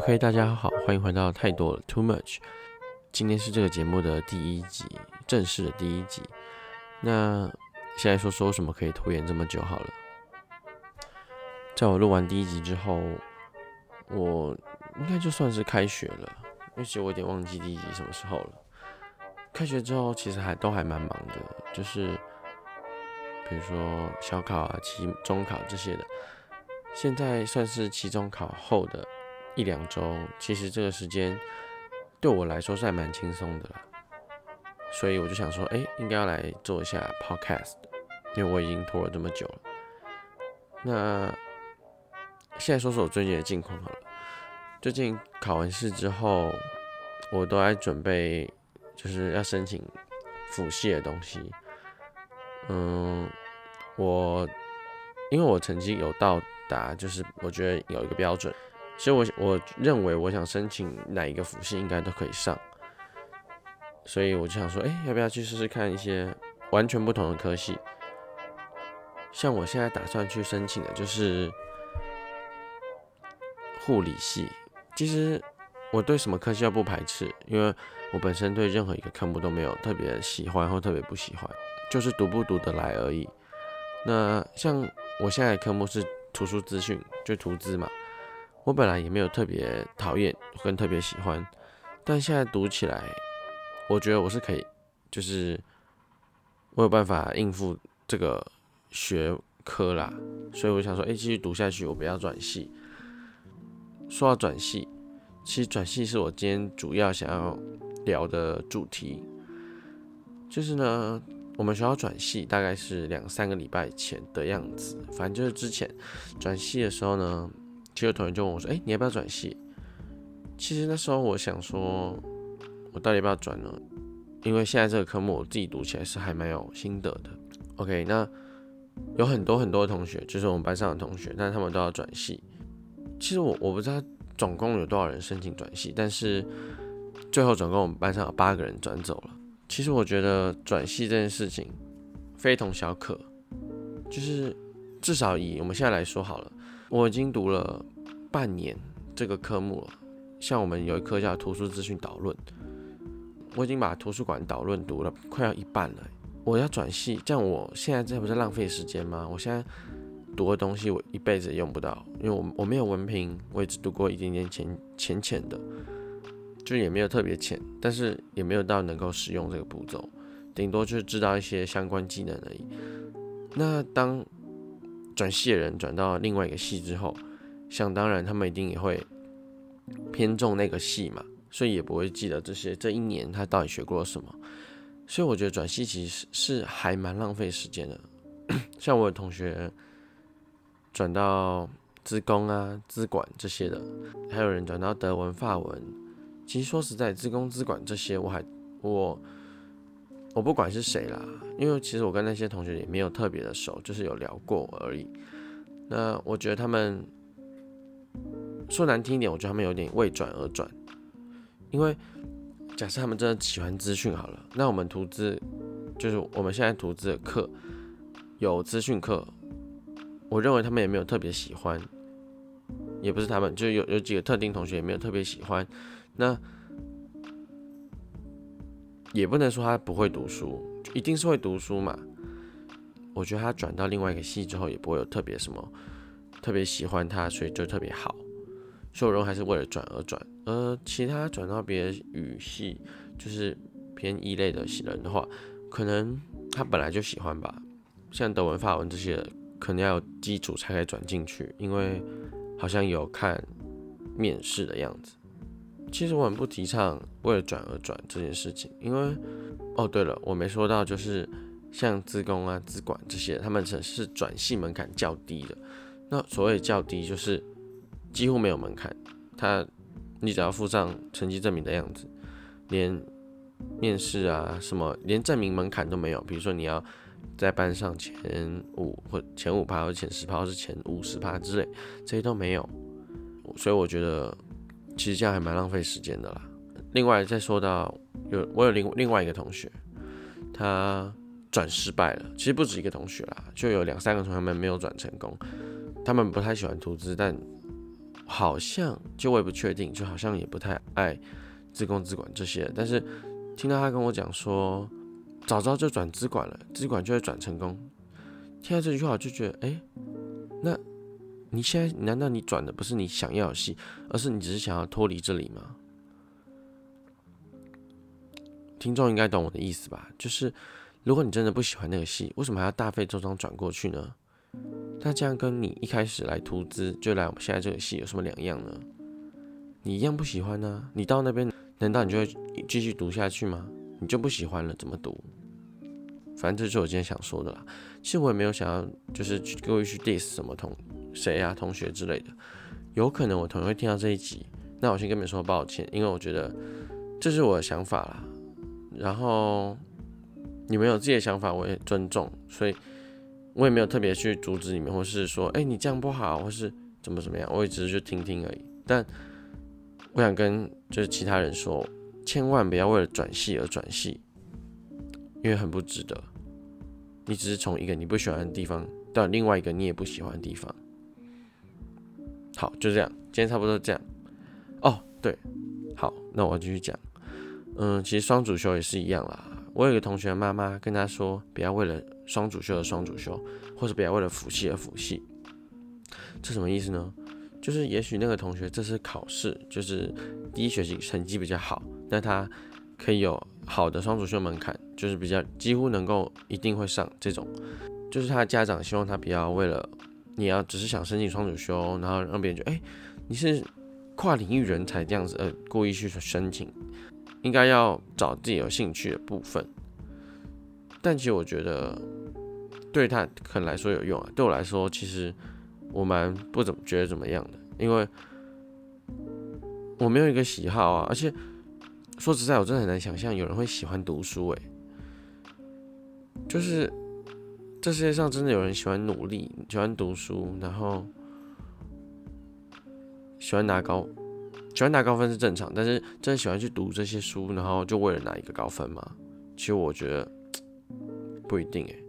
OK，大家好，欢迎回到太多了 Too Much。今天是这个节目的第一集，正式的第一集。那现在说说什么可以拖延这么久好了。在我录完第一集之后，我应该就算是开学了，因为其实我有点忘记第一集什么时候了。开学之后其实还都还蛮忙的，就是比如说小考啊、期中考这些的。现在算是期中考后的。一两周，其实这个时间对我来说是还蛮轻松的啦，所以我就想说，哎，应该要来做一下 podcast，因为我已经拖了这么久了。那现在说说我最近的近况好了。最近考完试之后，我都在准备，就是要申请辅系的东西。嗯，我因为我成绩有到达，就是我觉得有一个标准。所以，我我认为我想申请哪一个辅系应该都可以上，所以我就想说，哎，要不要去试试看一些完全不同的科系？像我现在打算去申请的就是护理系。其实我对什么科系都不排斥，因为我本身对任何一个科目都没有特别喜欢或特别不喜欢，就是读不读得来而已。那像我现在的科目是图书资讯，就图资嘛。我本来也没有特别讨厌跟特别喜欢，但现在读起来，我觉得我是可以，就是我有办法应付这个学科啦，所以我想说，哎，继续读下去，我不要转系。说到转系，其实转系是我今天主要想要聊的主题，就是呢，我们学校转系大概是两三个礼拜前的样子，反正就是之前转系的时候呢。其实同学就问我说：“哎，你要不要转系？”其实那时候我想说，我到底要不要转呢？因为现在这个科目我自己读起来是还蛮有心得的。OK，那有很多很多同学，就是我们班上的同学，但他们都要转系。其实我我不知道总共有多少人申请转系，但是最后总共我们班上有八个人转走了。其实我觉得转系这件事情非同小可，就是至少以我们现在来说好了。我已经读了半年这个科目了，像我们有一科叫图书资讯导论，我已经把图书馆导论读了快要一半了。我要转系，这样我现在这不是浪费时间吗？我现在读的东西我一辈子也用不到，因为我我没有文凭，我也只读过一点点浅浅浅的，就也没有特别浅，但是也没有到能够使用这个步骤，顶多就是知道一些相关技能而已。那当转系的人转到另外一个系之后，想当然他们一定也会偏重那个系嘛，所以也不会记得这些这一年他到底学过了什么。所以我觉得转系其实是还蛮浪费时间的。像我有同学转到资工啊、资管这些的，还有人转到德文、法文。其实说实在，资工、资管这些，我还我。我不管是谁啦，因为其实我跟那些同学也没有特别的熟，就是有聊过而已。那我觉得他们说难听一点，我觉得他们有点为转而转。因为假设他们真的喜欢资讯好了，那我们图资就是我们现在图资的课有资讯课，我认为他们也没有特别喜欢，也不是他们，就有有几个特定同学也没有特别喜欢。那也不能说他不会读书，一定是会读书嘛。我觉得他转到另外一个系之后，也不会有特别什么特别喜欢他，所以就特别好。所以我认为还是为了转而转。呃，其他转到别的语系，就是偏一类的人的话，可能他本来就喜欢吧。像德文、法文这些，可能要有基础才可以转进去，因为好像有看面试的样子。其实我很不提倡为了转而转这件事情，因为哦对了，我没说到，就是像自工啊、资管这些，他们只是转系门槛较低的。那所谓较低，就是几乎没有门槛，他你只要附上成绩证明的样子，连面试啊什么，连证明门槛都没有。比如说你要在班上前五或前五趴或前十趴或是前五十趴之类，这些都没有。所以我觉得。其实这样还蛮浪费时间的啦。另外再说到有我有另另外一个同学，他转失败了。其实不止一个同学啦，就有两三个同学们没有转成功。他们不太喜欢投资，但好像就我也不确定，就好像也不太爱自工自管这些。但是听到他跟我讲说，早知道就转资管了，资管就会转成功。听到这句话，我就觉得，哎，你现在难道你转的不是你想要的戏，而是你只是想要脱离这里吗？听众应该懂我的意思吧？就是如果你真的不喜欢那个戏，为什么还要大费周章转过去呢？那这样跟你一开始来投资就来我们现在这个戏有什么两样呢？你一样不喜欢呢？你到那边难道你就会继续读下去吗？你就不喜欢了怎么读？反正这就是我今天想说的啦。其实我也没有想要就是各位去 diss 什么同谁啊同学之类的。有可能我同学会听到这一集，那我先跟你们说抱歉，因为我觉得这是我的想法啦。然后你们有自己的想法，我也尊重，所以我也没有特别去阻止你们，或是说，哎，你这样不好，或是怎么怎么样，我也只是去听听而已。但我想跟就是其他人说，千万不要为了转系而转系，因为很不值得。你只是从一个你不喜欢的地方到另外一个你也不喜欢的地方。好，就这样，今天差不多这样。哦，对，好，那我继续讲。嗯，其实双主修也是一样啦。我有个同学妈妈跟他说，不要为了双主修而双主修，或者不要为了辅系而辅系。这什么意思呢？就是也许那个同学这次考试就是第一学期成绩比较好，那他可以有好的双主修门槛，就是比较几乎能够一定会上这种。就是他的家长希望他不要为了你要只是想申请双主修，然后让别人觉得哎你是跨领域人才这样子，呃故意去申请。应该要找自己有兴趣的部分，但其实我觉得对他可能来说有用啊。对我来说，其实我蛮不怎么觉得怎么样的，因为我没有一个喜好啊。而且说实在，我真的很难想象有人会喜欢读书。诶，就是这世界上真的有人喜欢努力，喜欢读书，然后喜欢拿高。喜欢拿高分是正常，但是真的喜欢去读这些书，然后就为了拿一个高分吗？其实我觉得不一定诶。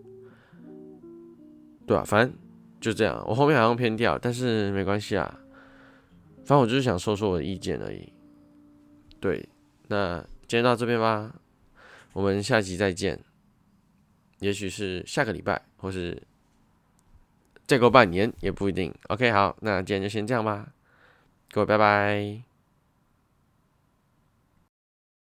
对啊，反正就这样。我后面好像偏掉，但是没关系啊。反正我就是想说说我的意见而已。对，那今天到这边吧，我们下集再见。也许是下个礼拜，或是再过半年也不一定。OK，好，那今天就先这样吧，各位拜拜。